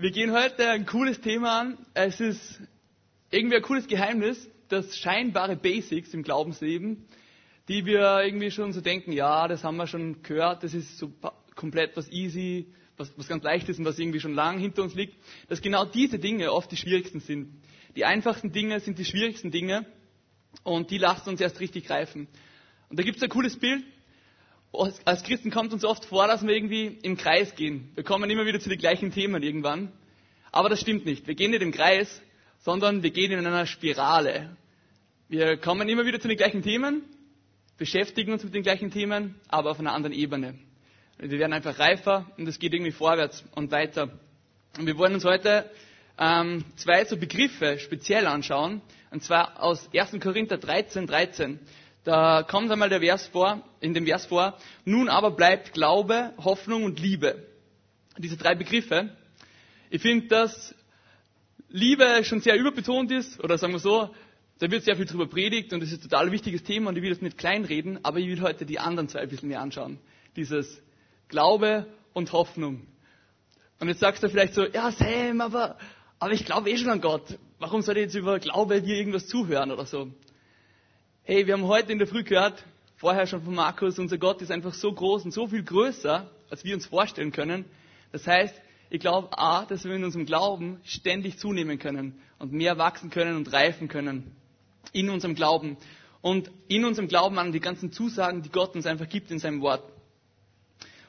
Wir gehen heute ein cooles Thema an. Es ist irgendwie ein cooles Geheimnis, dass scheinbare Basics im Glaubensleben, die wir irgendwie schon so denken, ja, das haben wir schon gehört, das ist so komplett was easy, was, was ganz leicht ist und was irgendwie schon lang hinter uns liegt, dass genau diese Dinge oft die schwierigsten sind. Die einfachsten Dinge sind die schwierigsten Dinge und die lassen uns erst richtig greifen. Und da gibt es ein cooles Bild. Als Christen kommt uns oft vor, dass wir irgendwie im Kreis gehen. Wir kommen immer wieder zu den gleichen Themen irgendwann. Aber das stimmt nicht. Wir gehen nicht im Kreis, sondern wir gehen in einer Spirale. Wir kommen immer wieder zu den gleichen Themen, beschäftigen uns mit den gleichen Themen, aber auf einer anderen Ebene. Wir werden einfach reifer und es geht irgendwie vorwärts und weiter. Und wir wollen uns heute ähm, zwei so Begriffe speziell anschauen, und zwar aus 1. Korinther 13, 13. Da kommt einmal der Vers vor, in dem Vers vor, nun aber bleibt Glaube, Hoffnung und Liebe. Diese drei Begriffe. Ich finde, dass Liebe schon sehr überbetont ist, oder sagen wir so, da wird sehr viel drüber predigt und es ist ein total wichtiges Thema und ich will das nicht kleinreden, aber ich will heute die anderen zwei ein bisschen mehr anschauen. Dieses Glaube und Hoffnung. Und jetzt sagst du vielleicht so, ja Sam, aber, aber ich glaube eh schon an Gott. Warum soll ich jetzt über Glaube dir irgendwas zuhören oder so? Hey, wir haben heute in der Früh gehört, vorher schon von Markus, unser Gott ist einfach so groß und so viel größer, als wir uns vorstellen können. Das heißt, ich glaube A, dass wir in unserem Glauben ständig zunehmen können und mehr wachsen können und reifen können in unserem Glauben und in unserem Glauben an die ganzen Zusagen, die Gott uns einfach gibt in seinem Wort.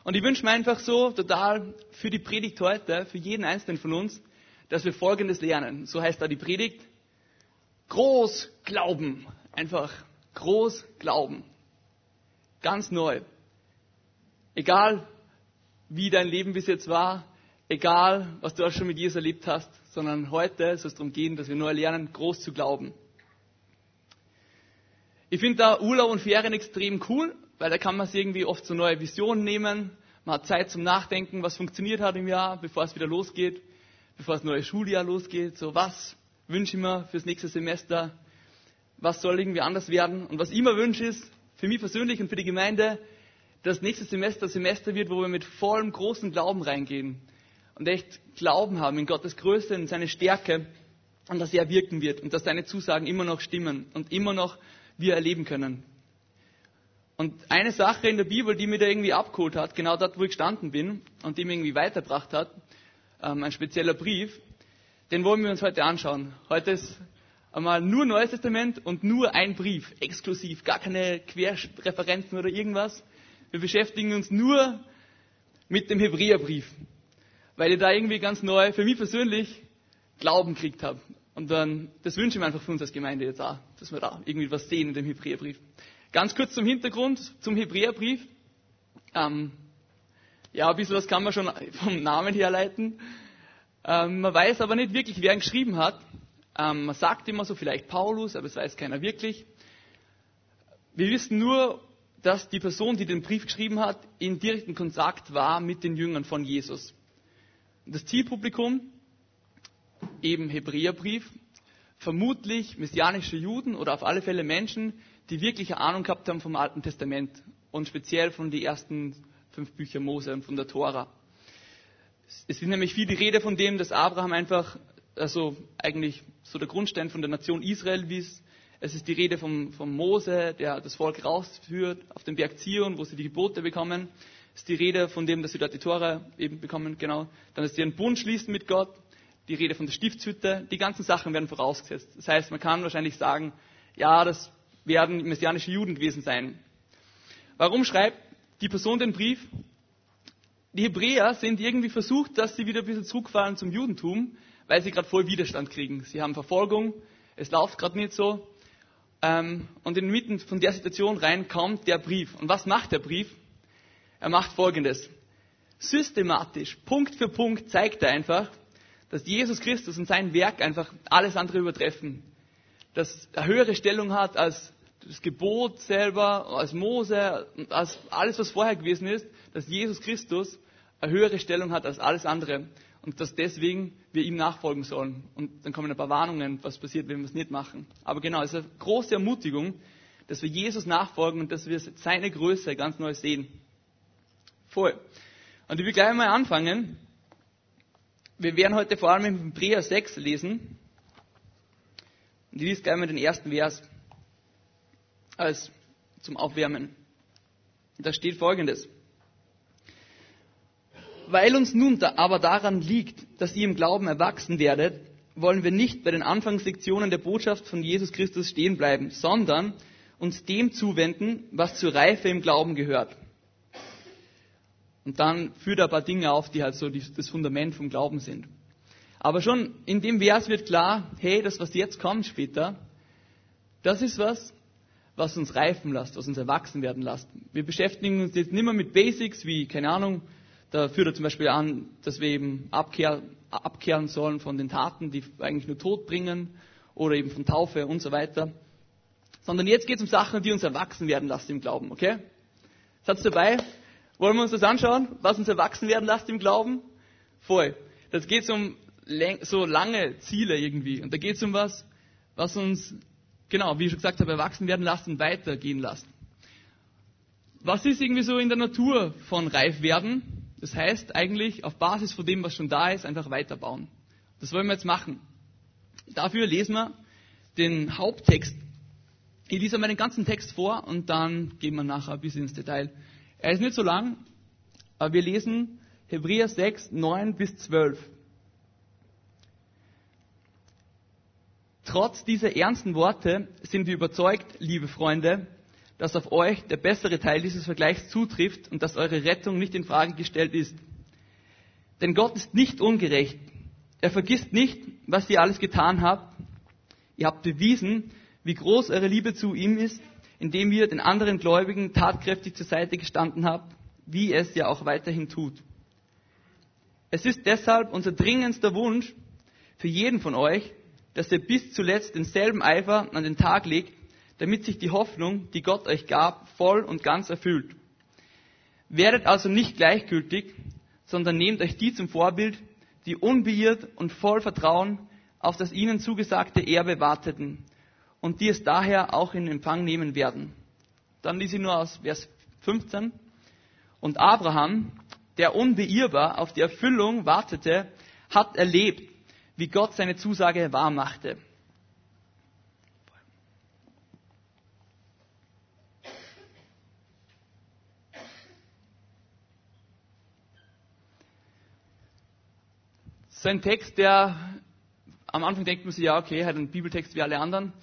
Und ich wünsche mir einfach so total für die Predigt heute, für jeden Einzelnen von uns, dass wir Folgendes lernen. So heißt da die Predigt. Groß glauben. Einfach groß glauben. Ganz neu. Egal, wie dein Leben bis jetzt war, egal, was du auch schon mit Jesus erlebt hast, sondern heute soll es darum gehen, dass wir neu lernen, groß zu glauben. Ich finde da Urlaub und Ferien extrem cool, weil da kann man sich irgendwie oft so neue Visionen nehmen. Man hat Zeit zum Nachdenken, was funktioniert hat im Jahr, bevor es wieder losgeht, bevor das neue Schuljahr losgeht. So, was wünsche ich mir fürs nächste Semester? Was soll irgendwie anders werden? Und was ich mir wünsche ist, für mich persönlich und für die Gemeinde, dass nächstes Semester Semester wird, wo wir mit vollem großen Glauben reingehen und echt Glauben haben in Gottes Größe und seine Stärke und dass er wirken wird und dass seine Zusagen immer noch stimmen und immer noch wir erleben können. Und eine Sache in der Bibel, die mir da irgendwie abgeholt hat, genau dort, wo ich gestanden bin und die mir irgendwie weitergebracht hat, ähm, ein spezieller Brief, den wollen wir uns heute anschauen. Heute ist einmal nur Neues Testament und nur ein Brief, exklusiv, gar keine Querreferenzen oder irgendwas. Wir beschäftigen uns nur mit dem Hebräerbrief, weil ich da irgendwie ganz neu, für mich persönlich, Glauben gekriegt habe. Und dann, das wünsche ich mir einfach für uns als Gemeinde jetzt auch, dass wir da irgendwie was sehen in dem Hebräerbrief. Ganz kurz zum Hintergrund, zum Hebräerbrief. Ähm, ja, ein bisschen was kann man schon vom Namen herleiten. Ähm, man weiß aber nicht wirklich, wer ihn geschrieben hat. Ähm, man sagt immer so, vielleicht Paulus, aber es weiß keiner wirklich. Wir wissen nur, dass die Person, die den Brief geschrieben hat, in direkten Kontakt war mit den Jüngern von Jesus. Das Zielpublikum, eben Hebräerbrief, vermutlich messianische Juden oder auf alle Fälle Menschen, die wirkliche Ahnung gehabt haben vom Alten Testament und speziell von den ersten fünf Büchern Mose und von der Tora. Es ist nämlich viel die Rede von dem, dass Abraham einfach, also eigentlich so der Grundstein von der Nation Israel ist. Es ist die Rede vom, vom Mose, der das Volk rausführt auf den Berg Zion, wo sie die Gebote bekommen. Es ist die Rede von dem, dass sie dort die Tora eben bekommen, genau. Dann ist sie einen Bund schließen mit Gott. Die Rede von der Stiftshütte. Die ganzen Sachen werden vorausgesetzt. Das heißt, man kann wahrscheinlich sagen, ja, das werden messianische Juden gewesen sein. Warum schreibt die Person den Brief? Die Hebräer sind irgendwie versucht, dass sie wieder ein bisschen zurückfallen zum Judentum, weil sie gerade voll Widerstand kriegen. Sie haben Verfolgung, es läuft gerade nicht so. Ähm, und inmitten von der Situation rein kommt der Brief. Und was macht der Brief? Er macht Folgendes. Systematisch, Punkt für Punkt zeigt er einfach, dass Jesus Christus und sein Werk einfach alles andere übertreffen das eine höhere Stellung hat als das Gebot selber, als Mose, als alles, was vorher gewesen ist, dass Jesus Christus eine höhere Stellung hat als alles andere und dass deswegen wir ihm nachfolgen sollen. Und dann kommen ein paar Warnungen, was passiert, wenn wir es nicht machen. Aber genau, es ist eine große Ermutigung, dass wir Jesus nachfolgen und dass wir seine Größe ganz neu sehen. Voll. Und ich will gleich mal anfangen. Wir werden heute vor allem im Hebräer 6 lesen. Und ich lese gleich mal den ersten Vers als zum Aufwärmen. Da steht folgendes. Weil uns nun aber daran liegt, dass ihr im Glauben erwachsen werdet, wollen wir nicht bei den Anfangslektionen der Botschaft von Jesus Christus stehen bleiben, sondern uns dem zuwenden, was zur Reife im Glauben gehört. Und dann führt er ein paar Dinge auf, die halt so das Fundament vom Glauben sind. Aber schon in dem Vers wird klar, hey, das, was jetzt kommt später, das ist was, was uns reifen lässt, was uns erwachsen werden lässt. Wir beschäftigen uns jetzt nicht mehr mit Basics wie, keine Ahnung, da führt er zum Beispiel an, dass wir eben abkehr, abkehren sollen von den Taten, die eigentlich nur Tod bringen, oder eben von Taufe und so weiter. Sondern jetzt geht es um Sachen, die uns erwachsen werden lassen im Glauben, okay? Satz dabei? Wollen wir uns das anschauen, was uns erwachsen werden lässt im Glauben? Voll. Das geht um so lange Ziele irgendwie. Und da geht es um was, was uns, genau, wie ich schon gesagt habe, erwachsen werden lassen, weitergehen lassen. Was ist irgendwie so in der Natur von reif werden? Das heißt eigentlich auf Basis von dem, was schon da ist, einfach weiterbauen. Das wollen wir jetzt machen. Dafür lesen wir den Haupttext. Ich lese mal den ganzen Text vor und dann gehen wir nachher ein bisschen ins Detail. Er ist nicht so lang, aber wir lesen Hebräer 6, 9 bis 12. Trotz dieser ernsten Worte sind wir überzeugt, liebe Freunde, dass auf euch der bessere Teil dieses Vergleichs zutrifft und dass eure Rettung nicht in Frage gestellt ist. Denn Gott ist nicht ungerecht. Er vergisst nicht, was ihr alles getan habt. Ihr habt bewiesen, wie groß eure Liebe zu ihm ist indem ihr den anderen Gläubigen tatkräftig zur Seite gestanden habt, wie es ja auch weiterhin tut. Es ist deshalb unser dringendster Wunsch für jeden von euch, dass ihr bis zuletzt denselben Eifer an den Tag legt, damit sich die Hoffnung, die Gott euch gab, voll und ganz erfüllt. Werdet also nicht gleichgültig, sondern nehmt euch die zum Vorbild, die unbeirrt und voll Vertrauen auf das ihnen zugesagte Erbe warteten und die es daher auch in Empfang nehmen werden. Dann lese ich nur aus Vers 15. Und Abraham, der unbeirrbar auf die Erfüllung wartete, hat erlebt, wie Gott seine Zusage wahrmachte. So ein Text, der am Anfang denkt man sich, ja, okay, hat einen Bibeltext wie alle anderen.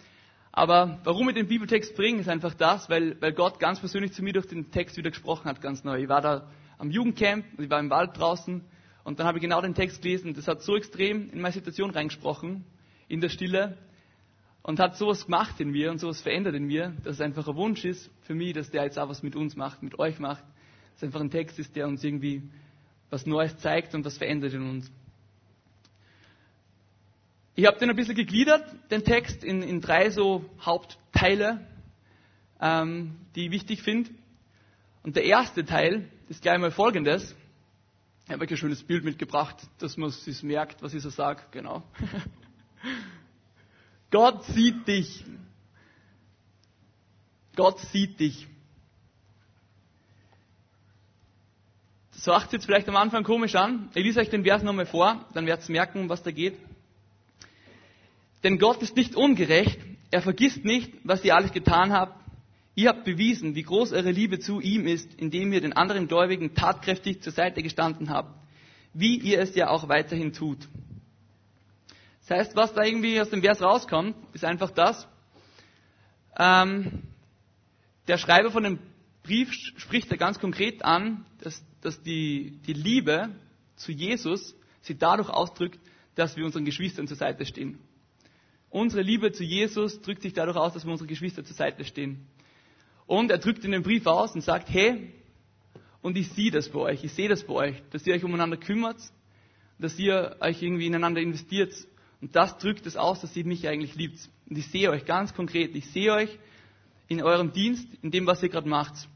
Aber warum ich den Bibeltext bringe, ist einfach das, weil, weil Gott ganz persönlich zu mir durch den Text wieder gesprochen hat, ganz neu. Ich war da am Jugendcamp ich war im Wald draußen und dann habe ich genau den Text gelesen. Das hat so extrem in meine Situation reingesprochen, in der Stille und hat sowas gemacht in mir und sowas verändert in mir, dass es einfach ein Wunsch ist für mich, dass der jetzt auch was mit uns macht, mit euch macht. Dass es einfach ein Text ist, der uns irgendwie was Neues zeigt und was verändert in uns. Ich habe den ein bisschen gegliedert, den Text, in, in drei so Hauptteile, ähm, die ich wichtig finde. Und der erste Teil ist gleich mal folgendes. Ich habe euch ein schönes Bild mitgebracht, dass man sich merkt, was ich so sage. Genau. Gott sieht dich. Gott sieht dich. Das macht jetzt vielleicht am Anfang komisch an. Ich lese euch den Vers nochmal vor, dann werdet ihr merken, was da geht. Denn Gott ist nicht ungerecht. Er vergisst nicht, was ihr alles getan habt. Ihr habt bewiesen, wie groß eure Liebe zu ihm ist, indem ihr den anderen Gläubigen tatkräftig zur Seite gestanden habt. Wie ihr es ja auch weiterhin tut. Das heißt, was da irgendwie aus dem Vers rauskommt, ist einfach das. Ähm, der Schreiber von dem Brief spricht da ganz konkret an, dass, dass die, die Liebe zu Jesus sich dadurch ausdrückt, dass wir unseren Geschwistern zur Seite stehen. Unsere Liebe zu Jesus drückt sich dadurch aus, dass wir unsere Geschwister zur Seite stehen. Und er drückt in den Brief aus und sagt, hey, und ich sehe das bei euch, ich sehe das bei euch, dass ihr euch umeinander kümmert, dass ihr euch irgendwie ineinander investiert. Und das drückt es aus, dass ihr mich eigentlich liebt. Und ich sehe euch ganz konkret, ich sehe euch in eurem Dienst, in dem, was ihr gerade macht.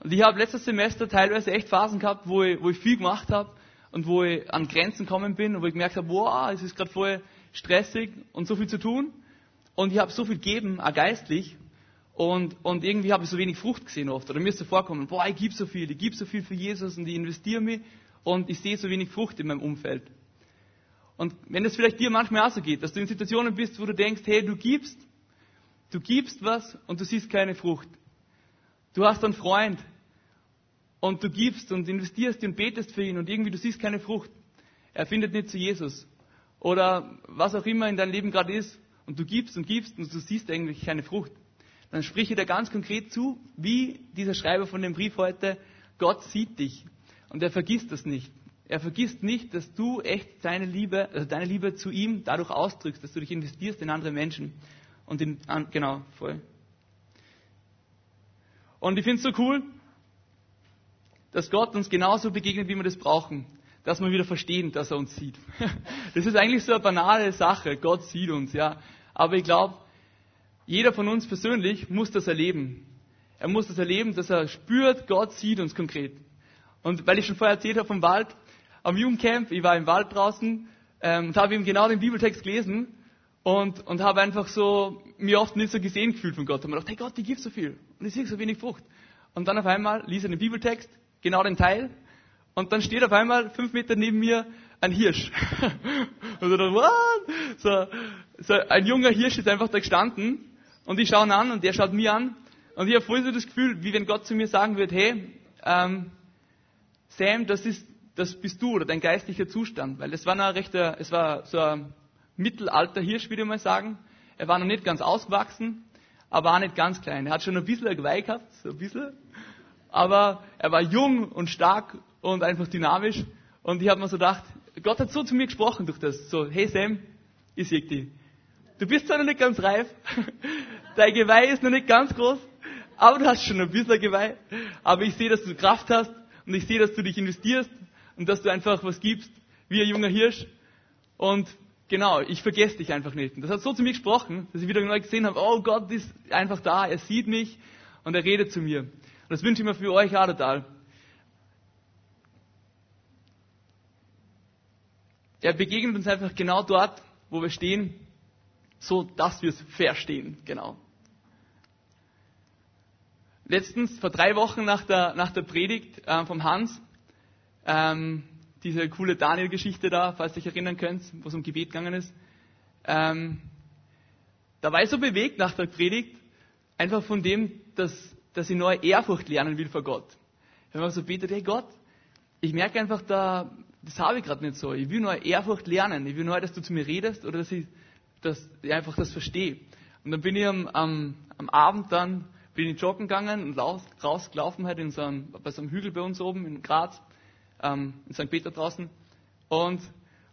Und ich habe letztes Semester teilweise echt Phasen gehabt, wo ich, wo ich viel gemacht habe und wo ich an Grenzen gekommen bin und wo ich gemerkt habe, wow, es ist gerade voll stressig und so viel zu tun. Und ich habe so viel gegeben, auch geistlich. Und, und irgendwie habe ich so wenig Frucht gesehen oft. Oder mir ist so vorkommen, boah, ich gebe so viel, ich gebe so viel für Jesus und ich investiere mich und ich sehe so wenig Frucht in meinem Umfeld. Und wenn es vielleicht dir manchmal auch so geht, dass du in Situationen bist, wo du denkst, hey, du gibst, du gibst was und du siehst keine Frucht. Du hast einen Freund und du gibst und investierst und betest für ihn und irgendwie du siehst keine Frucht. Er findet nicht zu Jesus. Oder was auch immer in deinem Leben gerade ist und du gibst und gibst und du siehst eigentlich keine Frucht. Dann spreche dir ganz konkret zu, wie dieser Schreiber von dem Brief heute, Gott sieht dich und er vergisst das nicht. Er vergisst nicht, dass du echt seine Liebe, also deine Liebe zu ihm dadurch ausdrückst, dass du dich investierst in andere Menschen. Und in, genau, voll. Und ich finde es so cool, dass Gott uns genauso begegnet, wie wir das brauchen. Dass wir wieder verstehen, dass er uns sieht. Das ist eigentlich so eine banale Sache. Gott sieht uns, ja. Aber ich glaube, jeder von uns persönlich muss das erleben. Er muss das erleben, dass er spürt, Gott sieht uns konkret. Und weil ich schon vorher erzählt habe vom Wald, am Jugendcamp, ich war im Wald draußen ähm, und habe eben genau den Bibeltext gelesen und, und habe einfach so mir oft nicht so gesehen gefühlt von Gott. Und mir gedacht, hey Gott, ich gebe so viel und ich sehe so wenig Frucht. Und dann auf einmal liest er den Bibeltext, genau den Teil, und dann steht auf einmal fünf Meter neben mir ein Hirsch. und so, what? So, so ein junger Hirsch ist einfach da gestanden und ich schaue ihn an und der schaut mir an und ich habe voll so das Gefühl, wie wenn Gott zu mir sagen würde, hey, ähm, Sam, das ist das bist du oder dein geistlicher Zustand. Weil es war noch recht, es war so ein mittelalter Hirsch, würde ich mal sagen. Er war noch nicht ganz ausgewachsen, aber auch nicht ganz klein. Er hat schon ein bisschen ein Geweih gehabt, so ein bisschen. Aber er war jung und stark und einfach dynamisch. Und ich habe mir so gedacht, Gott hat so zu mir gesprochen durch das. So, hey Sam, ich sehe dich. Du bist zwar noch nicht ganz reif, dein Geweih ist noch nicht ganz groß, aber du hast schon ein bisschen Geweih. Aber ich sehe, dass du Kraft hast und ich sehe, dass du dich investierst und dass du einfach was gibst, wie ein junger Hirsch. Und genau, ich vergesse dich einfach nicht. Und das hat so zu mir gesprochen, dass ich wieder neu gesehen habe, oh Gott ist einfach da, er sieht mich und er redet zu mir. Und das wünsche ich mir für euch auch total. Er begegnet uns einfach genau dort, wo wir stehen, so dass wir es verstehen, genau. Letztens, vor drei Wochen nach der, nach der Predigt äh, vom Hans, ähm, diese coole Daniel-Geschichte da, falls ihr euch erinnern könnt, wo es um Gebet gegangen ist. Ähm, da war ich so bewegt nach der Predigt, einfach von dem, dass, dass ich neue Ehrfurcht lernen will vor Gott. Ich habe so betet, hey Gott, ich merke einfach, da, das habe ich gerade nicht so. Ich will neue Ehrfurcht lernen. Ich will neu, dass du zu mir redest oder dass ich, dass ich einfach das verstehe. Und dann bin ich am, am, am Abend dann, bin ich joggen gegangen und raus, rausgelaufen halt in so einem, bei so einem Hügel bei uns oben in Graz ähm, in St. Peter draußen. Und,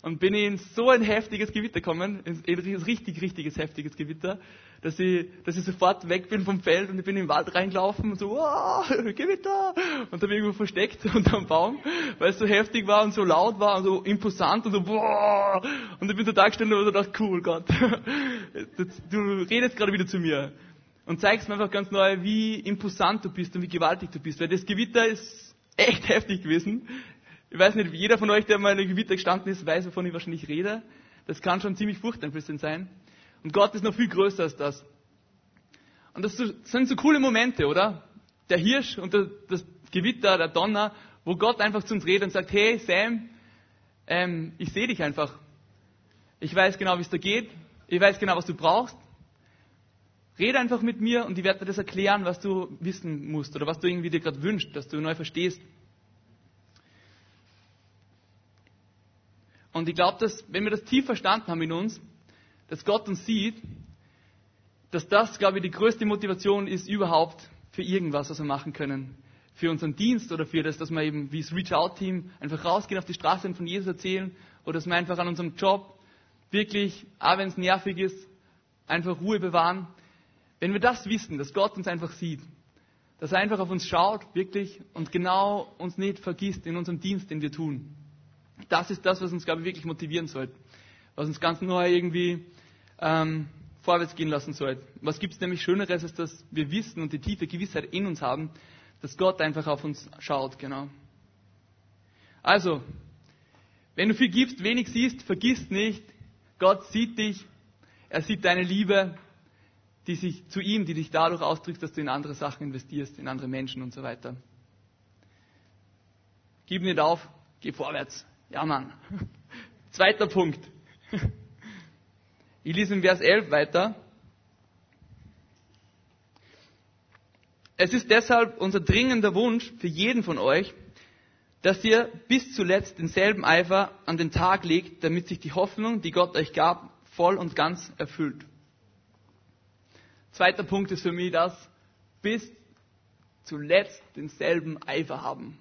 und bin in so ein heftiges Gewitter gekommen, in ein richtig, richtiges, heftiges Gewitter, dass ich, dass ich sofort weg bin vom Feld und ich bin in den Wald reingelaufen und so, oh, Gewitter! Und da bin ich irgendwo versteckt unter einem Baum, weil es so heftig war und so laut war und so imposant und so, boah! Und ich bin total gestanden und so gedacht, cool, Gott, du redest gerade wieder zu mir und zeigst mir einfach ganz neu, wie imposant du bist und wie gewaltig du bist, weil das Gewitter ist echt heftig gewesen. Ich weiß nicht, jeder von euch, der mal in einem Gewitter gestanden ist, weiß, wovon ich wahrscheinlich rede. Das kann schon ziemlich furchteinflößend sein. Und Gott ist noch viel größer als das. Und das sind so coole Momente, oder? Der Hirsch und das Gewitter, der Donner, wo Gott einfach zu uns redet und sagt, hey Sam, ähm, ich sehe dich einfach. Ich weiß genau, wie es da geht. Ich weiß genau, was du brauchst. Rede einfach mit mir und ich werde dir das erklären, was du wissen musst oder was du irgendwie dir gerade wünschst, dass du neu verstehst. Und ich glaube, dass, wenn wir das tief verstanden haben in uns, dass Gott uns sieht, dass das, glaube ich, die größte Motivation ist überhaupt für irgendwas, was wir machen können. Für unseren Dienst oder für das, dass wir eben wie das Reach-Out-Team einfach rausgehen auf die Straße und von Jesus erzählen oder dass wir einfach an unserem Job wirklich, auch wenn es nervig ist, einfach Ruhe bewahren. Wenn wir das wissen, dass Gott uns einfach sieht, dass er einfach auf uns schaut, wirklich, und genau uns nicht vergisst in unserem Dienst, den wir tun, das ist das, was uns, glaube ich, wirklich motivieren sollte. Was uns ganz neu irgendwie ähm, vorwärts gehen lassen sollte. Was gibt es nämlich Schöneres, als dass wir wissen und die tiefe Gewissheit in uns haben, dass Gott einfach auf uns schaut, genau. Also, wenn du viel gibst, wenig siehst, vergiss nicht, Gott sieht dich, er sieht deine Liebe, die sich zu ihm, die dich dadurch ausdrückt, dass du in andere Sachen investierst, in andere Menschen und so weiter. Gib nicht auf, geh vorwärts. Ja, Mann. Zweiter Punkt. Ich lese in Vers 11 weiter. Es ist deshalb unser dringender Wunsch für jeden von euch, dass ihr bis zuletzt denselben Eifer an den Tag legt, damit sich die Hoffnung, die Gott euch gab, voll und ganz erfüllt. Zweiter Punkt ist für mich das, bis zuletzt denselben Eifer haben.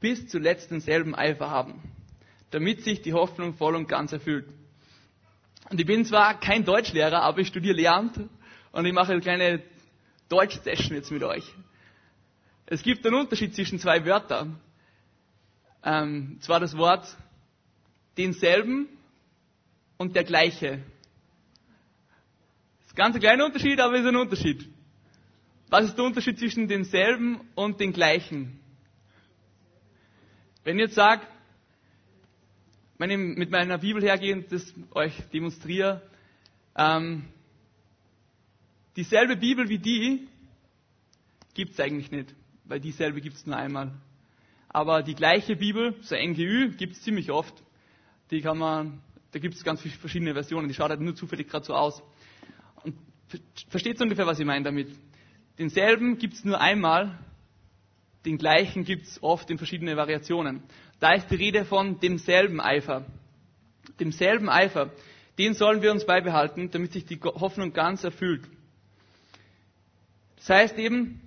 Bis zuletzt denselben Eifer haben, damit sich die Hoffnung voll und ganz erfüllt. Und ich bin zwar kein Deutschlehrer, aber ich studiere Lehramt und ich mache eine kleine Deutsch-Session jetzt mit euch. Es gibt einen Unterschied zwischen zwei Wörtern. Ähm, zwar das Wort denselben und der gleiche. Das ist ganz ein kleiner Unterschied, aber es ist ein Unterschied. Was ist der Unterschied zwischen denselben und den gleichen? Wenn ich jetzt sage, wenn ich mit meiner Bibel hergehe und das euch demonstriere, ähm, dieselbe Bibel wie die gibt es eigentlich nicht, weil dieselbe gibt es nur einmal. Aber die gleiche Bibel, so NGÜ, gibt es ziemlich oft. Die kann man, da gibt es ganz viele verschiedene Versionen, die schaut halt nur zufällig gerade so aus. Und versteht ungefähr, was ich meine damit? Denselben gibt es nur einmal, den gleichen gibt es oft in verschiedene Variationen. Da ist die Rede von demselben Eifer. Demselben Eifer. Den sollen wir uns beibehalten, damit sich die Hoffnung ganz erfüllt. Das heißt eben,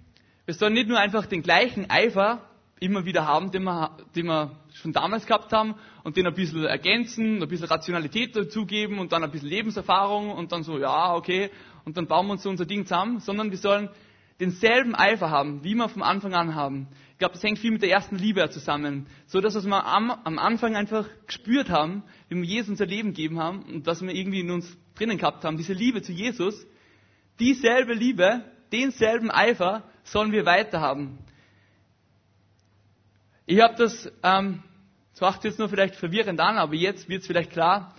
wir sollen nicht nur einfach den gleichen Eifer immer wieder haben, den wir, den wir schon damals gehabt haben und den ein bisschen ergänzen, ein bisschen Rationalität dazugeben und dann ein bisschen Lebenserfahrung und dann so, ja, okay, und dann bauen wir uns so unser Ding zusammen, sondern wir sollen denselben Eifer haben, wie wir vom Anfang an haben. Ich glaube, das hängt viel mit der ersten Liebe zusammen. So dass wir am, am Anfang einfach gespürt haben, wie wir Jesus unser Leben gegeben haben und dass wir irgendwie in uns drinnen gehabt haben, diese Liebe zu Jesus, dieselbe Liebe denselben Eifer sollen wir weiterhaben. Ich habe das, ähm, das macht jetzt nur vielleicht verwirrend an, aber jetzt wird es vielleicht klar,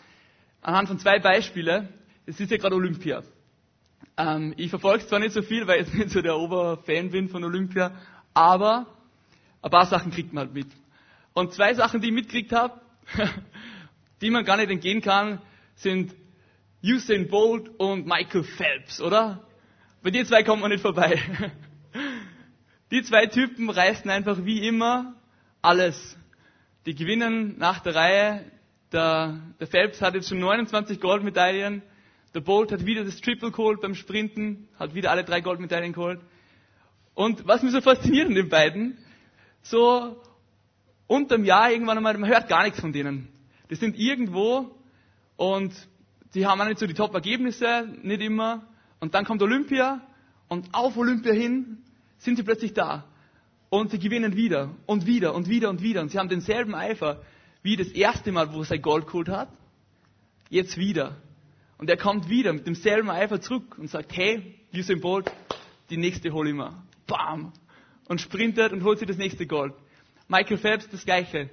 anhand von zwei Beispielen. Es ist ja gerade Olympia. Ähm, ich verfolge es zwar nicht so viel, weil ich nicht so der Oberfan bin von Olympia, aber ein paar Sachen kriegt man halt mit. Und zwei Sachen, die ich mitgekriegt habe, die man gar nicht entgehen kann, sind Usain Bolt und Michael Phelps, oder? Bei den zwei kommt man nicht vorbei. Die zwei Typen reißen einfach wie immer alles. Die gewinnen nach der Reihe. Der, der Phelps hat jetzt schon 29 Goldmedaillen. Der Bolt hat wieder das Triple geholt beim Sprinten, hat wieder alle drei Goldmedaillen geholt. Und was mich so fasziniert an den beiden, so unterm Jahr irgendwann einmal, man hört gar nichts von denen. Die sind irgendwo und die haben auch nicht so die Top-Ergebnisse, nicht immer. Und dann kommt Olympia und auf Olympia hin sind sie plötzlich da. Und sie gewinnen wieder und wieder und wieder und wieder. Und sie haben denselben Eifer wie das erste Mal, wo sein Gold geholt hat. Jetzt wieder. Und er kommt wieder mit demselben Eifer zurück und sagt, hey, Usain Bolt, die nächste hol ich mir. Bam! Und sprintet und holt sich das nächste Gold. Michael Phelps das gleiche.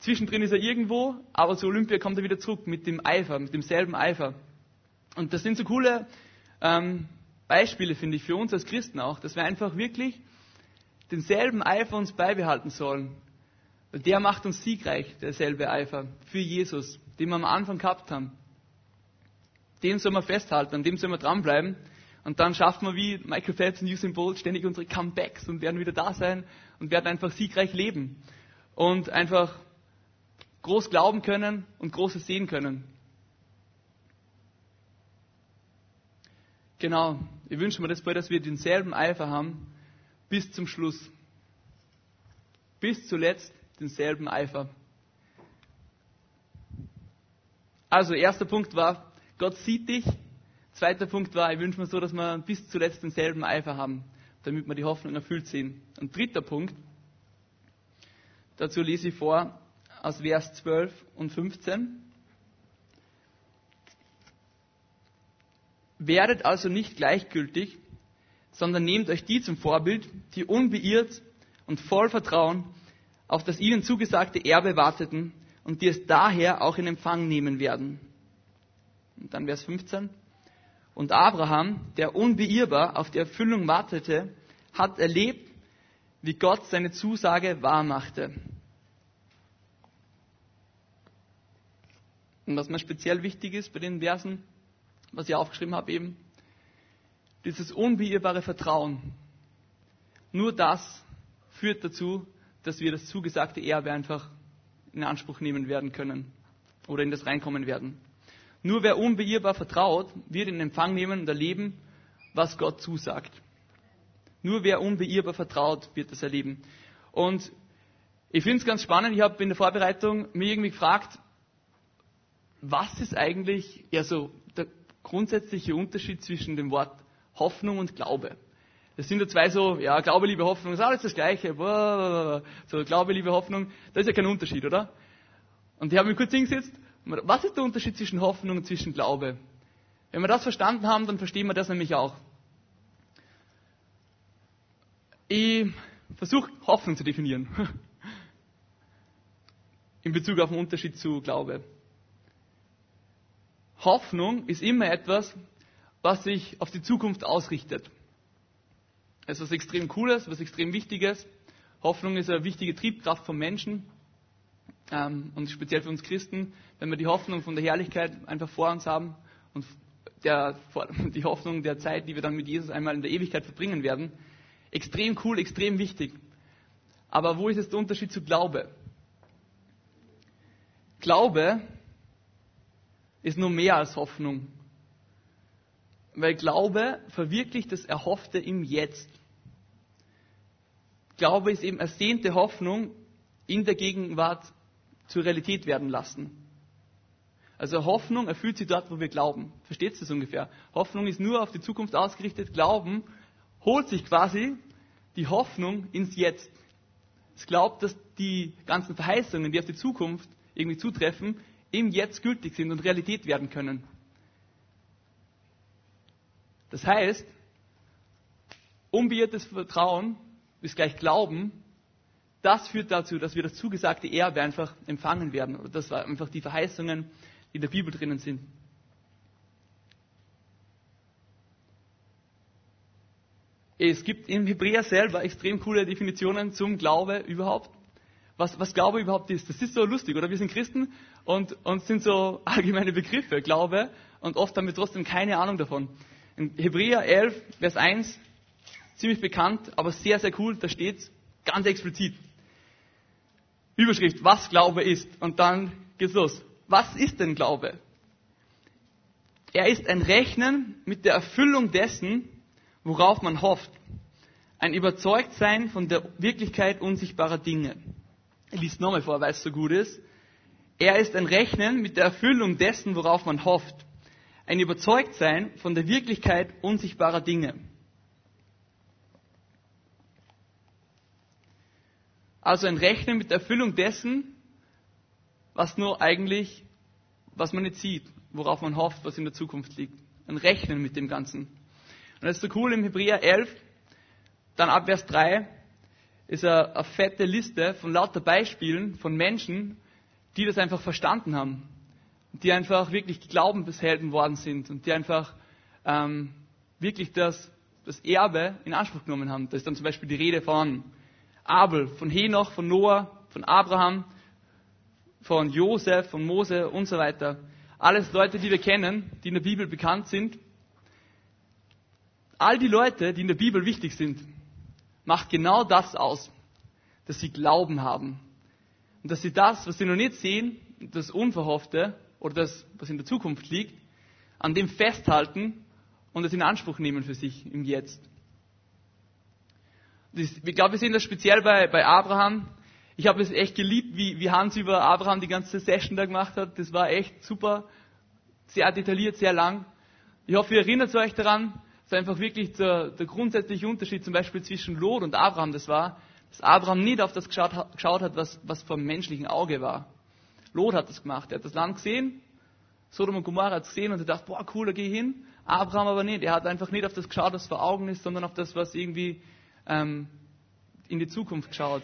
Zwischendrin ist er irgendwo, aber zu Olympia kommt er wieder zurück mit dem Eifer, mit demselben Eifer. Und das sind so coole ähm, Beispiele, finde ich, für uns als Christen auch, dass wir einfach wirklich denselben Eifer uns beibehalten sollen. Der macht uns siegreich, derselbe Eifer, für Jesus, den wir am Anfang gehabt haben. Den sollen wir festhalten, an dem sollen wir dranbleiben. Und dann schaffen wir wie Michael Phelps und Usain Bolt ständig unsere Comebacks und werden wieder da sein und werden einfach siegreich leben. Und einfach groß glauben können und Großes sehen können. Genau, ich wünsche mir das bald, dass wir denselben Eifer haben bis zum Schluss. Bis zuletzt denselben Eifer. Also, erster Punkt war, Gott sieht dich. Zweiter Punkt war, ich wünsche mir so, dass wir bis zuletzt denselben Eifer haben, damit wir die Hoffnung erfüllt sehen. Und dritter Punkt, dazu lese ich vor aus Vers 12 und 15. Werdet also nicht gleichgültig, sondern nehmt euch die zum Vorbild, die unbeirrt und voll Vertrauen auf das ihnen zugesagte Erbe warteten und die es daher auch in Empfang nehmen werden. Und dann Vers 15. Und Abraham, der unbeirrbar auf die Erfüllung wartete, hat erlebt, wie Gott seine Zusage wahrmachte. Und was mir speziell wichtig ist bei den Versen, was ich aufgeschrieben habe eben, dieses unbeirrbare Vertrauen. Nur das führt dazu, dass wir das zugesagte Erbe einfach in Anspruch nehmen werden können oder in das reinkommen werden. Nur wer unbeirrbar vertraut, wird in Empfang nehmen und erleben, was Gott zusagt. Nur wer unbeirrbar vertraut, wird das erleben. Und ich finde es ganz spannend, ich habe in der Vorbereitung mir irgendwie gefragt, was ist eigentlich ja so der grundsätzliche Unterschied zwischen dem Wort Hoffnung und Glaube? Das sind ja zwei so, ja, Glaube, Liebe, Hoffnung, ist alles das Gleiche. So, Glaube, Liebe, Hoffnung, da ist ja kein Unterschied, oder? Und ich habe mich kurz hingesetzt, was ist der Unterschied zwischen Hoffnung und zwischen Glaube? Wenn wir das verstanden haben, dann verstehen wir das nämlich auch. Ich versuche Hoffnung zu definieren. In Bezug auf den Unterschied zu Glaube. Hoffnung ist immer etwas, was sich auf die Zukunft ausrichtet. Es ist was extrem Cooles, was extrem Wichtiges. Hoffnung ist eine wichtige Triebkraft vom Menschen und speziell für uns Christen, wenn wir die Hoffnung von der Herrlichkeit einfach vor uns haben und der, die Hoffnung der Zeit, die wir dann mit Jesus einmal in der Ewigkeit verbringen werden. Extrem cool, extrem wichtig. Aber wo ist jetzt der Unterschied zu Glaube? Glaube ist nur mehr als Hoffnung. Weil Glaube verwirklicht das Erhoffte im Jetzt. Glaube ist eben ersehnte Hoffnung in der Gegenwart zur Realität werden lassen. Also Hoffnung erfüllt sie dort, wo wir glauben. Versteht ihr das ungefähr? Hoffnung ist nur auf die Zukunft ausgerichtet. Glauben holt sich quasi die Hoffnung ins Jetzt. Es glaubt, dass die ganzen Verheißungen, die auf die Zukunft irgendwie zutreffen, im Jetzt gültig sind und Realität werden können. Das heißt, unbeirrtes Vertrauen ist gleich Glauben. Das führt dazu, dass wir das zugesagte Erbe einfach empfangen werden. Oder das war einfach die Verheißungen, die in der Bibel drinnen sind. Es gibt im Hebräer selber extrem coole Definitionen zum Glaube überhaupt was, was Glaube überhaupt ist. Das ist so lustig, oder? Wir sind Christen und, und sind so allgemeine Begriffe, Glaube, und oft haben wir trotzdem keine Ahnung davon. In Hebräer 11, Vers 1, ziemlich bekannt, aber sehr, sehr cool, da steht ganz explizit. Überschrift, was Glaube ist. Und dann geht's los. Was ist denn Glaube? Er ist ein Rechnen mit der Erfüllung dessen, worauf man hofft. Ein Überzeugtsein von der Wirklichkeit unsichtbarer Dinge. Ich lese nochmal vor, weil es so gut ist. Er ist ein Rechnen mit der Erfüllung dessen, worauf man hofft. Ein Überzeugtsein von der Wirklichkeit unsichtbarer Dinge. Also ein Rechnen mit der Erfüllung dessen, was nur eigentlich, was man nicht sieht, worauf man hofft, was in der Zukunft liegt. Ein Rechnen mit dem Ganzen. Und das ist so cool im Hebräer 11, dann ab Vers 3, ist eine, eine fette Liste von lauter Beispielen von Menschen, die das einfach verstanden haben. Die einfach wirklich Glaubenshelden worden sind und die einfach ähm, wirklich das, das Erbe in Anspruch genommen haben. Da ist dann zum Beispiel die Rede von Abel, von Henoch, von Noah, von Abraham, von Josef, von Mose und so weiter. Alles Leute, die wir kennen, die in der Bibel bekannt sind. All die Leute, die in der Bibel wichtig sind, macht genau das aus, dass sie Glauben haben. Und dass sie das, was sie noch nicht sehen, das Unverhoffte oder das, was in der Zukunft liegt, an dem festhalten und es in Anspruch nehmen für sich im Jetzt. Ich glaube, wir sehen das speziell bei, bei Abraham. Ich habe es echt geliebt, wie, wie Hans über Abraham die ganze Session da gemacht hat. Das war echt super, sehr detailliit, sehr lang. Ich hoffe, ihr erinnert euch daran, ist einfach wirklich der, der grundsätzliche Unterschied zum Beispiel zwischen Lot und Abraham. Das war, dass Abraham nicht auf das geschaut, geschaut hat, was, was vom menschlichen Auge war. Lot hat das gemacht. Er hat das Land gesehen, Sodom und Gomorra hat es gesehen und er dachte, boah, cool, da geh ich hin. Abraham aber nicht. Er hat einfach nicht auf das geschaut, was vor Augen ist, sondern auf das, was irgendwie ähm, in die Zukunft geschaut.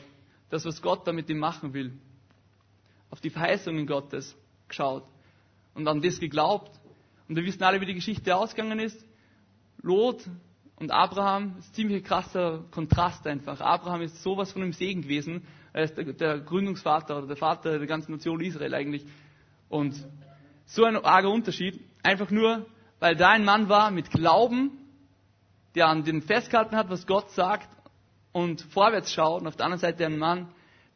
Das, was Gott damit ihm machen will. Auf die Verheißungen Gottes geschaut. Und an das geglaubt. Und wir wissen alle, wie die Geschichte ausgegangen ist. Lot und Abraham ist ziemlich krasser Kontrast einfach. Abraham ist sowas von einem Segen gewesen. Er ist der, der Gründungsvater oder der Vater der ganzen Nation Israel eigentlich. Und So ein arger Unterschied. Einfach nur, weil da ein Mann war mit Glauben, der an dem festgehalten hat, was Gott sagt und vorwärts schaut. Und auf der anderen Seite ein Mann,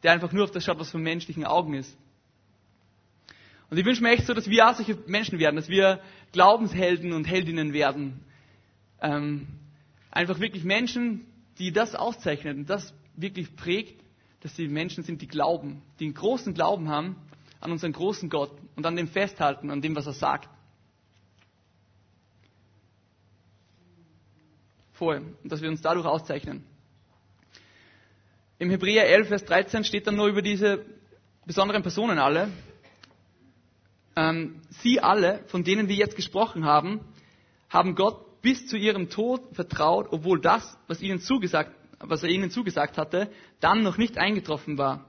der einfach nur auf das schaut, was von menschlichen Augen ist. Und ich wünsche mir echt so, dass wir auch solche Menschen werden, dass wir Glaubenshelden und Heldinnen werden. Ähm, einfach wirklich Menschen, die das auszeichnen und das wirklich prägt, dass sie Menschen sind, die glauben, die einen großen Glauben haben an unseren großen Gott und an dem festhalten, an dem, was er sagt. Voll. Und dass wir uns dadurch auszeichnen. Im Hebräer 11, Vers 13 steht dann nur über diese besonderen Personen alle. Ähm, sie alle, von denen wir jetzt gesprochen haben, haben Gott bis zu ihrem Tod vertraut, obwohl das, was, ihnen zugesagt, was er ihnen zugesagt hatte, dann noch nicht eingetroffen war.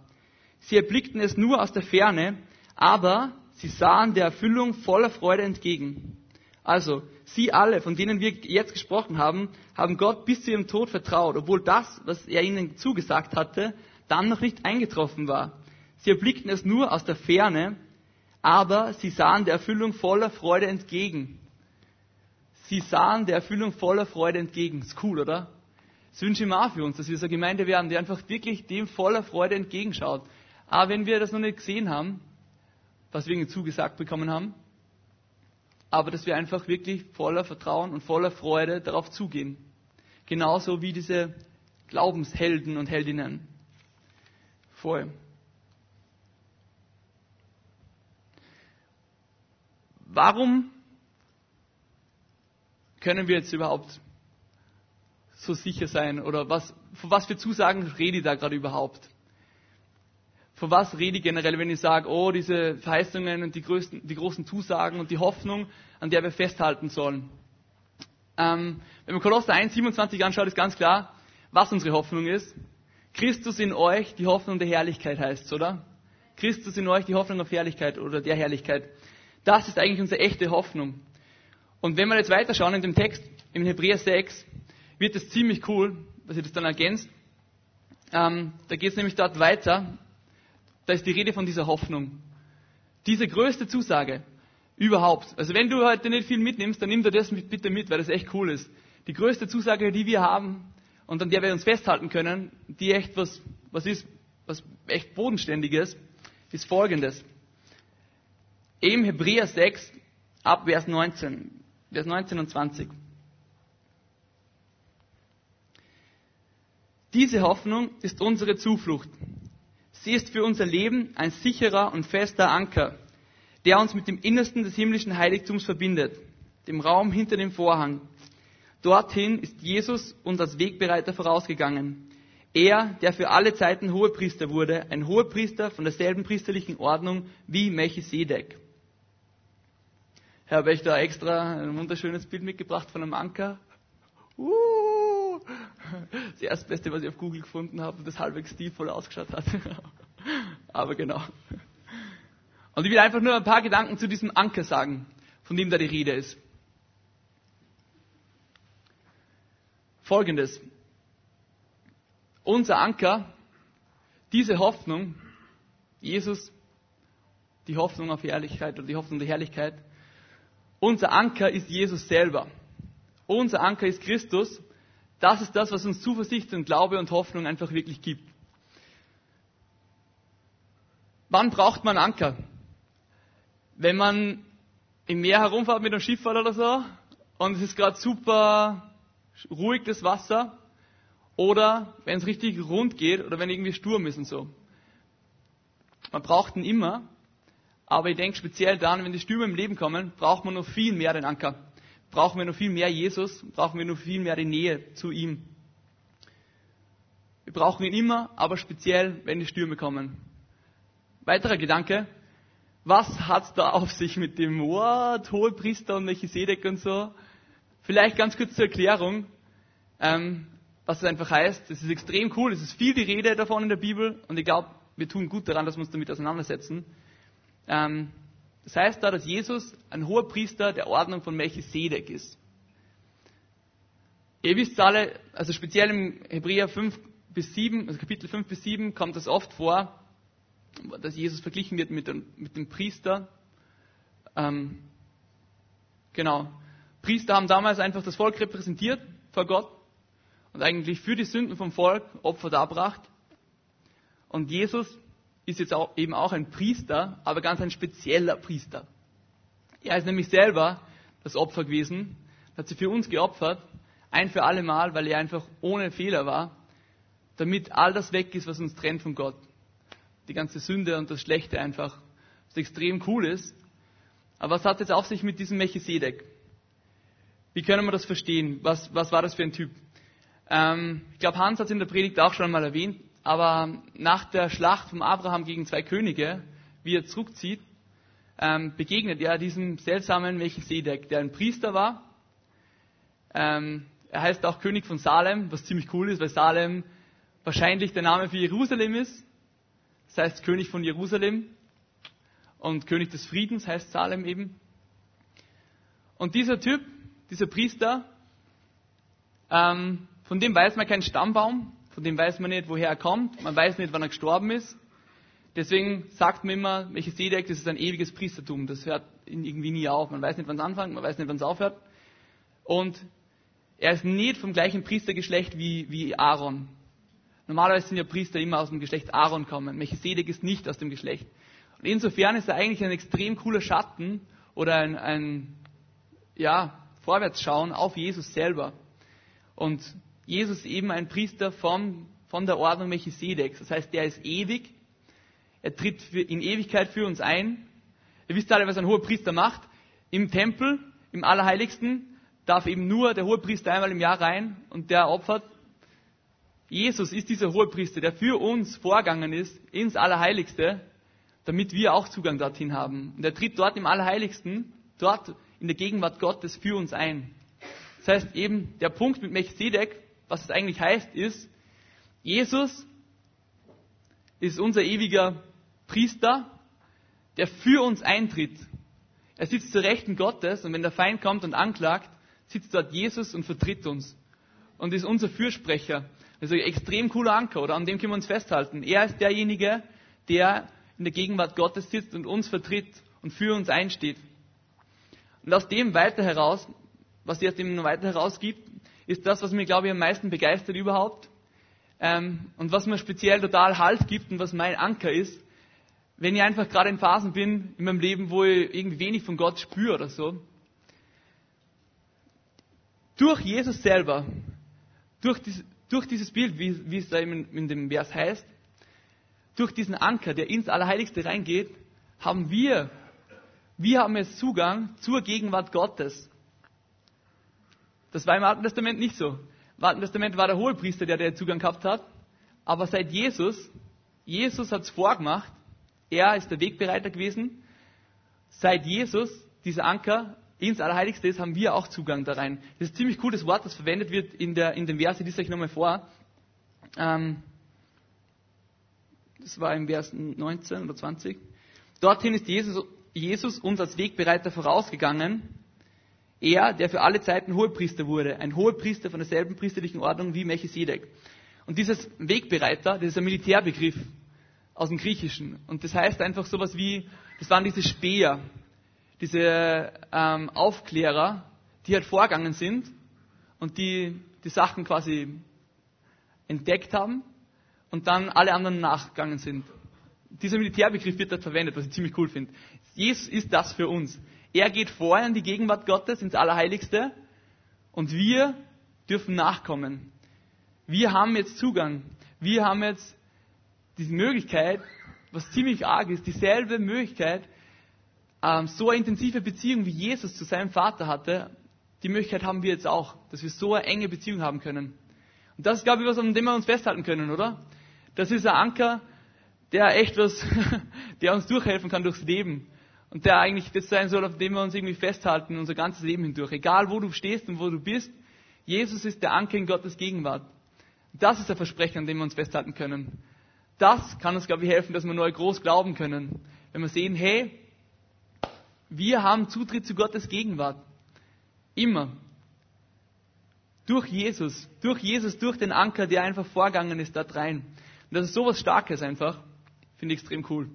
Sie erblickten es nur aus der Ferne, aber sie sahen der Erfüllung voller Freude entgegen. Also, sie alle, von denen wir jetzt gesprochen haben, haben Gott bis zu ihrem Tod vertraut, obwohl das, was er ihnen zugesagt hatte, dann noch nicht eingetroffen war. Sie erblickten es nur aus der Ferne, aber sie sahen der Erfüllung voller Freude entgegen. Sie sahen der Erfüllung voller Freude entgegen. Ist cool, oder? Das wünsche ich mir auch für uns, dass wir so eine Gemeinde werden, die einfach wirklich dem voller Freude entgegenschaut. Aber wenn wir das noch nicht gesehen haben, was wir ihnen zugesagt bekommen haben, aber dass wir einfach wirklich voller Vertrauen und voller Freude darauf zugehen. Genauso wie diese Glaubenshelden und Heldinnen. Voll. Warum können wir jetzt überhaupt so sicher sein? Oder was, von was für Zusagen rede ich da gerade überhaupt? Von was rede ich generell, wenn ich sage, oh, diese Verheißungen und die, größten, die großen Zusagen und die Hoffnung, an der wir festhalten sollen? Ähm, wenn man Kolosser 1, 27 anschaut, ist ganz klar, was unsere Hoffnung ist. Christus in euch, die Hoffnung der Herrlichkeit heißt oder? Christus in euch, die Hoffnung auf Herrlichkeit oder der Herrlichkeit. Das ist eigentlich unsere echte Hoffnung. Und wenn wir jetzt weiterschauen in dem Text, im Hebräer 6, wird es ziemlich cool, dass ihr das dann ergänzt. Ähm, da geht es nämlich dort weiter. Da ist die Rede von dieser Hoffnung. Diese größte Zusage überhaupt. Also wenn du heute nicht viel mitnimmst, dann nimm dir das bitte mit, weil das echt cool ist. Die größte Zusage, die wir haben und an der wir uns festhalten können, die echt was, was ist, was echt bodenständiges, ist folgendes. Im Hebräer 6, ab Vers 19, Vers 19 und 20. Diese Hoffnung ist unsere Zuflucht. Sie ist für unser Leben ein sicherer und fester Anker, der uns mit dem Innersten des himmlischen Heiligtums verbindet, dem Raum hinter dem Vorhang. Dorthin ist Jesus uns als Wegbereiter vorausgegangen. Er, der für alle Zeiten Hohepriester wurde, ein Hohepriester von derselben priesterlichen Ordnung wie Melchisedek. Ich habe euch da extra ein wunderschönes Bild mitgebracht von einem Anker. Uh, das erstbeste, was ich auf Google gefunden habe, das halbwegs stilvoll ausgeschaut hat. Aber genau. Und ich will einfach nur ein paar Gedanken zu diesem Anker sagen, von dem da die Rede ist. Folgendes. Unser Anker, diese Hoffnung, Jesus, die Hoffnung auf Herrlichkeit oder die Hoffnung der Herrlichkeit, unser Anker ist Jesus selber. Unser Anker ist Christus. Das ist das, was uns Zuversicht und Glaube und Hoffnung einfach wirklich gibt. Wann braucht man Anker? Wenn man im Meer herumfährt mit einem Schifffahrt oder so und es ist gerade super ruhig das Wasser oder wenn es richtig rund geht oder wenn irgendwie Sturm ist und so. Man braucht ihn immer, aber ich denke speziell dann, wenn die Stürme im Leben kommen, braucht man noch viel mehr den Anker. Brauchen wir noch viel mehr Jesus, brauchen wir noch viel mehr die Nähe zu ihm. Wir brauchen ihn immer, aber speziell, wenn die Stürme kommen. Weiterer Gedanke. Was hat's da auf sich mit dem Wort, Hohepriester und Melchisedek und so? Vielleicht ganz kurz zur Erklärung, ähm, was es einfach heißt. Es ist extrem cool, es ist viel die Rede davon in der Bibel und ich glaube, wir tun gut daran, dass wir uns damit auseinandersetzen. Ähm, das heißt da, dass Jesus ein hoher Priester der Ordnung von Melchisedek ist. Ihr wisst alle, also speziell im Hebräer 5 bis 7, also Kapitel 5 bis 7 kommt das oft vor, dass Jesus verglichen wird mit dem, mit dem Priester Ähm, genau. Priester haben damals einfach das Volk repräsentiert vor Gott und eigentlich für die Sünden vom Volk Opfer darbracht. Und Jesus ist jetzt auch, eben auch ein Priester, aber ganz ein spezieller Priester. Er ist nämlich selber das Opfer gewesen, hat sich für uns geopfert, ein für alle Mal, weil er einfach ohne Fehler war, damit all das weg ist, was uns trennt von Gott. Die ganze Sünde und das Schlechte einfach, was extrem cool ist. Aber was hat es auf sich mit diesem Melchisedek? Wie können wir das verstehen? Was, was war das für ein Typ? Ähm, ich glaube, Hans hat es in der Predigt auch schon mal erwähnt, aber nach der Schlacht von Abraham gegen zwei Könige, wie er zurückzieht, ähm, begegnet er diesem seltsamen Melchisedek, der ein Priester war. Ähm, er heißt auch König von Salem, was ziemlich cool ist, weil Salem wahrscheinlich der Name für Jerusalem ist. Das heißt König von Jerusalem. Und König des Friedens heißt Salem eben. Und dieser Typ, dieser Priester, ähm, von dem weiß man keinen Stammbaum, von dem weiß man nicht, woher er kommt, man weiß nicht, wann er gestorben ist. Deswegen sagt man immer, Melchisedek, das ist ein ewiges Priestertum, das hört irgendwie nie auf. Man weiß nicht, wann es anfängt, man weiß nicht, wann es aufhört. Und er ist nicht vom gleichen Priestergeschlecht wie, wie Aaron. Normalerweise sind ja Priester immer aus dem Geschlecht Aaron kommen. Melchisedek ist nicht aus dem Geschlecht. Und insofern ist er eigentlich ein extrem cooler Schatten oder ein, ein ja, Vorwärtsschauen auf Jesus selber. Und Jesus eben ein Priester vom, von der Ordnung Melchisedeks. Das heißt, der ist ewig. Er tritt in Ewigkeit für uns ein. Ihr wisst alle, was ein hoher Priester macht. Im Tempel, im Allerheiligsten, darf eben nur der Hohepriester einmal im Jahr rein und der opfert. Jesus ist dieser Hohepriester, der für uns vorgegangen ist ins Allerheiligste, damit wir auch Zugang dorthin haben. Und er tritt dort im Allerheiligsten, dort in der Gegenwart Gottes für uns ein. Das heißt eben, der Punkt mit Melchizedek, was es eigentlich heißt, ist, Jesus ist unser ewiger Priester, der für uns eintritt. Er sitzt zur Rechten Gottes und wenn der Feind kommt und anklagt, sitzt dort Jesus und vertritt uns und ist unser Fürsprecher. Das ist ein extrem cooler Anker, oder? An dem können wir uns festhalten. Er ist derjenige, der in der Gegenwart Gottes sitzt und uns vertritt und für uns einsteht. Und aus dem weiter heraus, was sie aus dem weiter herausgibt, ist das, was mir, glaube ich, am meisten begeistert überhaupt. Ähm, und was mir speziell total Halt gibt und was mein Anker ist, wenn ich einfach gerade in Phasen bin in meinem Leben, wo ich irgendwie wenig von Gott spüre oder so, durch Jesus selber, durch, dies, durch dieses Bild, wie, wie es da in, in dem Vers heißt, durch diesen Anker, der ins Allerheiligste reingeht, haben wir, wir haben jetzt Zugang zur Gegenwart Gottes. Das war im Alten Testament nicht so. Im Alten Testament war der Hohepriester, der den Zugang gehabt hat. Aber seit Jesus, Jesus hat es vorgemacht, er ist der Wegbereiter gewesen. Seit Jesus dieser Anker ins Allerheiligste ist, haben wir auch Zugang da rein. Das ist ein ziemlich cooles Wort, das verwendet wird in, der, in dem Vers, ich lese euch nochmal vor. Ähm, das war im Vers 19 oder 20. Dorthin ist Jesus, Jesus uns als Wegbereiter vorausgegangen. Er, der für alle Zeiten Hohepriester wurde, ein Hohepriester von derselben priesterlichen Ordnung wie Melchisedek. Und dieses Wegbereiter, das ist ein Militärbegriff aus dem Griechischen. Und das heißt einfach sowas wie, das waren diese Speer, diese ähm, Aufklärer, die halt vorgegangen sind und die die Sachen quasi entdeckt haben und dann alle anderen nachgegangen sind. Dieser Militärbegriff wird dort verwendet, was ich ziemlich cool finde. Jesus ist das für uns. Er geht vorher in die Gegenwart Gottes, ins Allerheiligste und wir dürfen nachkommen. Wir haben jetzt Zugang. Wir haben jetzt diese Möglichkeit, was ziemlich arg ist, dieselbe Möglichkeit, ähm, so eine intensive Beziehung wie Jesus zu seinem Vater hatte, die Möglichkeit haben wir jetzt auch, dass wir so eine enge Beziehung haben können. Und das ist, glaube ich, was, an dem wir uns festhalten können, oder? Das ist ein Anker, der echt was, der uns durchhelfen kann durchs Leben. Und der eigentlich das sein soll, auf dem wir uns irgendwie festhalten, unser ganzes Leben hindurch. Egal wo du stehst und wo du bist, Jesus ist der Anker in Gottes Gegenwart. Das ist der Versprechen, an dem wir uns festhalten können. Das kann uns, glaube ich, helfen, dass wir neu groß glauben können. Wenn wir sehen, hey, wir haben Zutritt zu Gottes Gegenwart. Immer. Durch Jesus. Durch Jesus, durch den Anker, der einfach vorgegangen ist, dort rein. Und das ist sowas Starkes einfach. Finde ich extrem cool.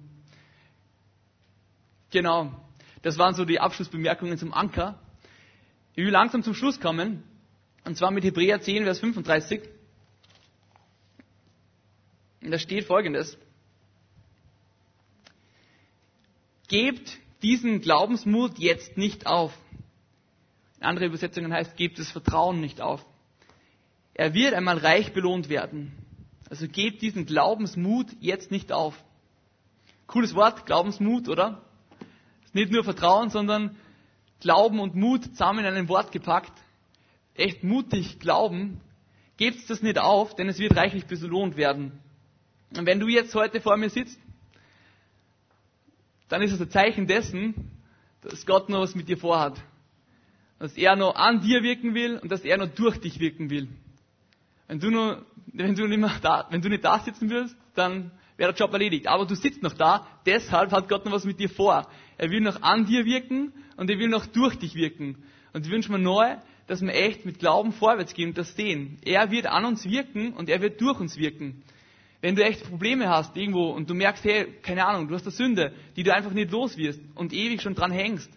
Genau. Das waren so die Abschlussbemerkungen zum Anker. Ich will langsam zum Schluss kommen. Und zwar mit Hebräer 10, Vers 35. Und da steht folgendes. Gebt diesen Glaubensmut jetzt nicht auf. In anderen Übersetzungen heißt, gebt das Vertrauen nicht auf. Er wird einmal reich belohnt werden. Also gebt diesen Glaubensmut jetzt nicht auf. Cooles Wort, Glaubensmut, oder? Nicht nur Vertrauen, sondern Glauben und Mut zusammen in einem Wort gepackt. Echt mutig glauben. Gebt das nicht auf, denn es wird reichlich belohnt werden. Und wenn du jetzt heute vor mir sitzt, dann ist es ein Zeichen dessen, dass Gott noch was mit dir vorhat. Dass er noch an dir wirken will und dass er noch durch dich wirken will. Wenn du, nur, wenn du, nicht, mehr da, wenn du nicht da sitzen wirst, dann wäre der Job erledigt. Aber du sitzt noch da, deshalb hat Gott noch was mit dir vor. Er will noch an dir wirken und er will noch durch dich wirken. Und ich wünsche mir neu, dass wir echt mit Glauben vorwärts gehen und das sehen. Er wird an uns wirken und er wird durch uns wirken. Wenn du echt Probleme hast irgendwo und du merkst, hey, keine Ahnung, du hast eine Sünde, die du einfach nicht los wirst und ewig schon dran hängst,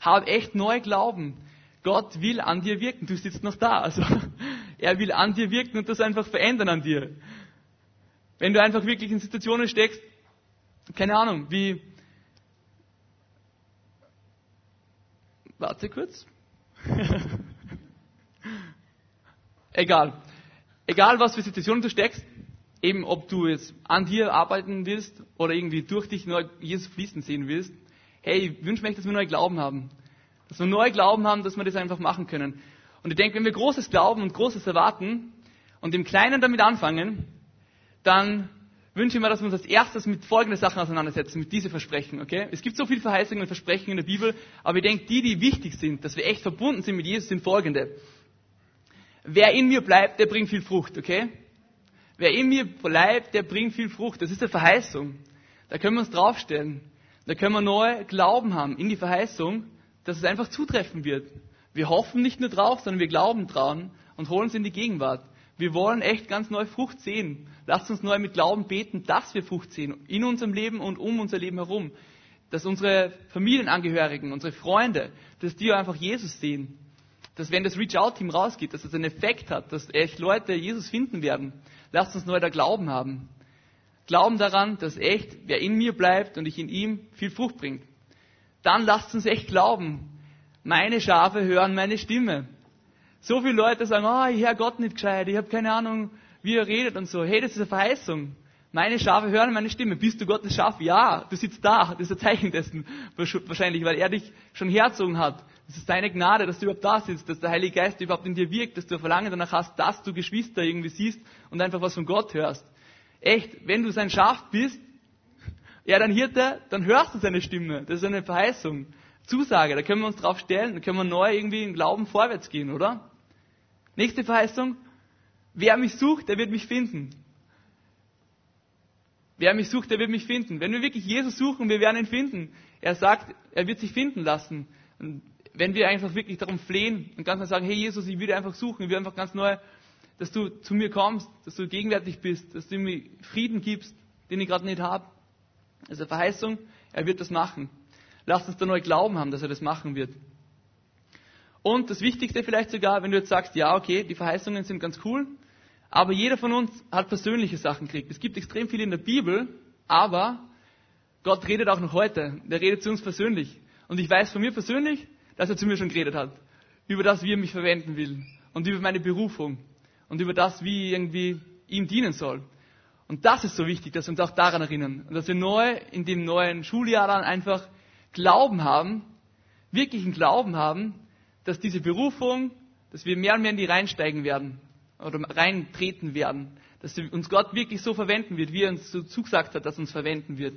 hab echt neu Glauben. Gott will an dir wirken. Du sitzt noch da. Also, er will an dir wirken und das einfach verändern an dir. Wenn du einfach wirklich in Situationen steckst, keine Ahnung, wie, warte kurz. Egal. Egal, was für Situationen du steckst, eben ob du jetzt an dir arbeiten willst oder irgendwie durch dich neu Jesus fließen sehen willst, hey, ich wünsche mir, dass wir neu Glauben haben. Dass wir neu Glauben haben, dass wir das einfach machen können. Und ich denke, wenn wir Großes glauben und Großes erwarten und im Kleinen damit anfangen, dann wünsche ich mir, dass wir uns als erstes mit folgenden Sachen auseinandersetzen, mit diesen Versprechen, okay? Es gibt so viele Verheißungen und Versprechen in der Bibel, aber ich denke, die, die wichtig sind, dass wir echt verbunden sind mit Jesus, sind folgende. Wer in mir bleibt, der bringt viel Frucht, okay? Wer in mir bleibt, der bringt viel Frucht. Das ist eine Verheißung. Da können wir uns draufstellen. Da können wir neu Glauben haben in die Verheißung, dass es einfach zutreffen wird. Wir hoffen nicht nur drauf, sondern wir glauben dran und holen es in die Gegenwart. Wir wollen echt ganz neue Frucht sehen. Lasst uns neu mit Glauben beten, dass wir Frucht sehen. In unserem Leben und um unser Leben herum. Dass unsere Familienangehörigen, unsere Freunde, dass die einfach Jesus sehen dass wenn das Reach-Out-Team rausgeht, dass es einen Effekt hat, dass echt Leute Jesus finden werden. Lasst uns neu da Glauben haben. Glauben daran, dass echt, wer in mir bleibt und ich in ihm, viel Frucht bringt. Dann lasst uns echt glauben. Meine Schafe hören meine Stimme. So viele Leute sagen, oh, ich höre Gott nicht gescheit, ich habe keine Ahnung, wie er redet und so. Hey, das ist eine Verheißung. Meine Schafe hören meine Stimme. Bist du Gottes Schaf? Ja, du sitzt da. Das ist ein Zeichen dessen wahrscheinlich, weil er dich schon herzogen hat. Das ist deine Gnade, dass du überhaupt da sitzt, dass der Heilige Geist überhaupt in dir wirkt, dass du ein Verlangen danach hast, dass du Geschwister irgendwie siehst und einfach was von Gott hörst. Echt, wenn du sein Schaf bist, er dein Hirte, dann hörst du seine Stimme. Das ist eine Verheißung. Zusage, da können wir uns drauf stellen, da können wir neu irgendwie im Glauben vorwärts gehen, oder? Nächste Verheißung. Wer mich sucht, der wird mich finden. Wer mich sucht, der wird mich finden. Wenn wir wirklich Jesus suchen, wir werden ihn finden. Er sagt, er wird sich finden lassen. Und wenn wir einfach wirklich darum flehen und ganz neu sagen, hey Jesus, ich dir einfach suchen, ich will einfach ganz neu, dass du zu mir kommst, dass du gegenwärtig bist, dass du mir Frieden gibst, den ich gerade nicht habe. Eine Verheißung, er wird das machen. Lasst uns da neu Glauben haben, dass er das machen wird. Und das Wichtigste vielleicht sogar, wenn du jetzt sagst, ja, okay, die Verheißungen sind ganz cool, aber jeder von uns hat persönliche Sachen gekriegt. Es gibt extrem viel in der Bibel, aber Gott redet auch noch heute. Der redet zu uns persönlich. Und ich weiß von mir persönlich, dass er zu mir schon geredet hat. Über das, wie er mich verwenden will. Und über meine Berufung. Und über das, wie ich irgendwie ihm dienen soll. Und das ist so wichtig, dass wir uns auch daran erinnern. Und dass wir neu, in dem neuen Schuljahr dann einfach Glauben haben, wirklichen Glauben haben, dass diese Berufung, dass wir mehr und mehr in die reinsteigen werden. Oder reintreten werden. Dass uns Gott wirklich so verwenden wird, wie er uns so zugesagt hat, dass uns verwenden wird.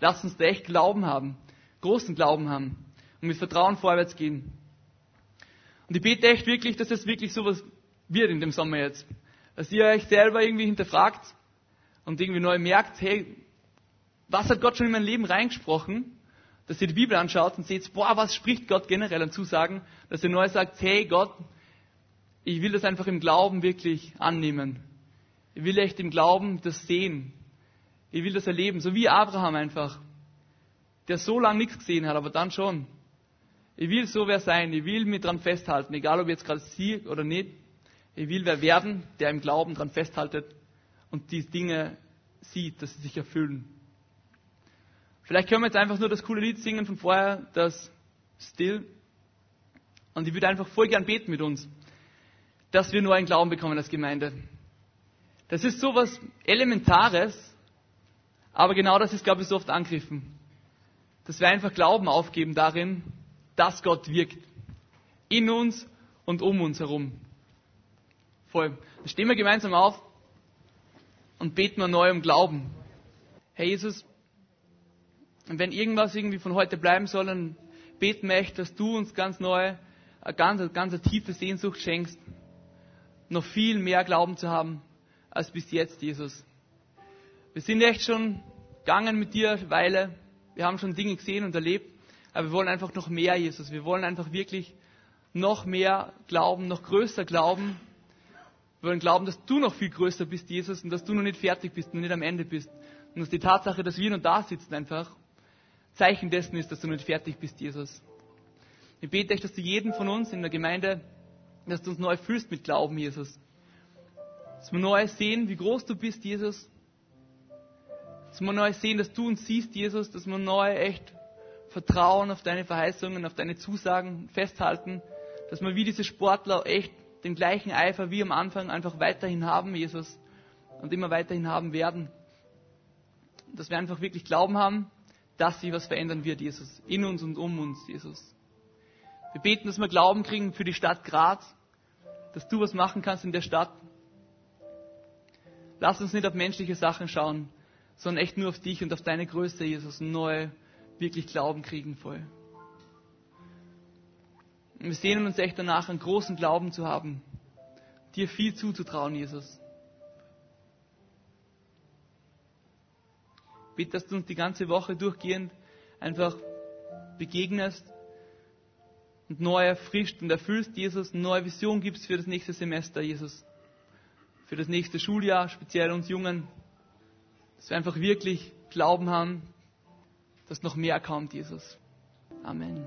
Lasst uns da echt Glauben haben. Großen Glauben haben und mit Vertrauen vorwärts gehen. Und ich bete echt wirklich, dass es wirklich sowas wird in dem Sommer jetzt. Dass ihr euch selber irgendwie hinterfragt und irgendwie neu merkt, hey, was hat Gott schon in mein Leben reingesprochen? Dass ihr die Bibel anschaut und seht, boah, was spricht Gott generell an Zusagen? Dass ihr neu sagt, hey Gott, ich will das einfach im Glauben wirklich annehmen. Ich will echt im Glauben das sehen. Ich will das erleben, so wie Abraham einfach, der so lange nichts gesehen hat, aber dann schon Ich will so wer sein. Ich will mich dran festhalten, egal ob ich jetzt gerade sie oder nicht. Ich will wer werden, der im Glauben dran festhaltet und die Dinge sieht, dass sie sich erfüllen. Vielleicht können wir jetzt einfach nur das coole Lied singen von vorher, das Still. Und ich würde einfach voll gern beten mit uns, dass wir nur einen Glauben bekommen als Gemeinde. Das ist so was Elementares, aber genau das ist, glaube ich, so oft angegriffen. Dass wir einfach Glauben aufgeben darin, dass Gott wirkt. In uns und um uns herum. Voll. Dann stehen wir gemeinsam auf und beten wir neu um Glauben. Herr Jesus, wenn irgendwas irgendwie von heute bleiben soll, dann beten wir echt, dass du uns ganz neu eine ganz, ganz tiefe Sehnsucht schenkst, noch viel mehr Glauben zu haben als bis jetzt, Jesus. Wir sind echt schon gegangen mit dir eine Weile. Wir haben schon Dinge gesehen und erlebt. Aber wir wollen einfach noch mehr, Jesus. Wir wollen einfach wirklich noch mehr glauben, noch größer glauben. Wir wollen glauben, dass du noch viel größer bist, Jesus, und dass du noch nicht fertig bist, noch nicht am Ende bist. Und dass die Tatsache, dass wir noch da sitzen, einfach Zeichen dessen ist, dass du nicht fertig bist, Jesus. Ich bete echt, dass du jeden von uns in der Gemeinde, dass du uns neu fühlst mit Glauben, Jesus. Dass wir neu sehen, wie groß du bist, Jesus. Dass wir neu sehen, dass du uns siehst, Jesus. Dass wir neu echt vertrauen auf deine Verheißungen, auf deine Zusagen festhalten. Dass wir wie diese Sportler echt den gleichen Eifer wie am Anfang einfach weiterhin haben, Jesus. Und immer weiterhin haben werden. Dass wir einfach wirklich Glauben haben, dass sich was verändern wird, Jesus. In uns und um uns, Jesus. Wir beten, dass wir Glauben kriegen für die Stadt Graz, dass du was machen kannst in der Stadt. Lass uns nicht auf menschliche Sachen schauen, sondern echt nur auf dich und auf deine Größe, Jesus, neu wirklich Glauben kriegen voll. Und wir sehnen uns echt danach, einen großen Glauben zu haben, dir viel zuzutrauen, Jesus. Bitte, dass du uns die ganze Woche durchgehend einfach begegnest und neu erfrischt und erfüllst, Jesus, eine neue Vision gibst für das nächste Semester, Jesus. Für das nächste Schuljahr, speziell uns Jungen. Dass wir einfach wirklich Glauben haben, dass noch mehr kommt, Jesus. Amen.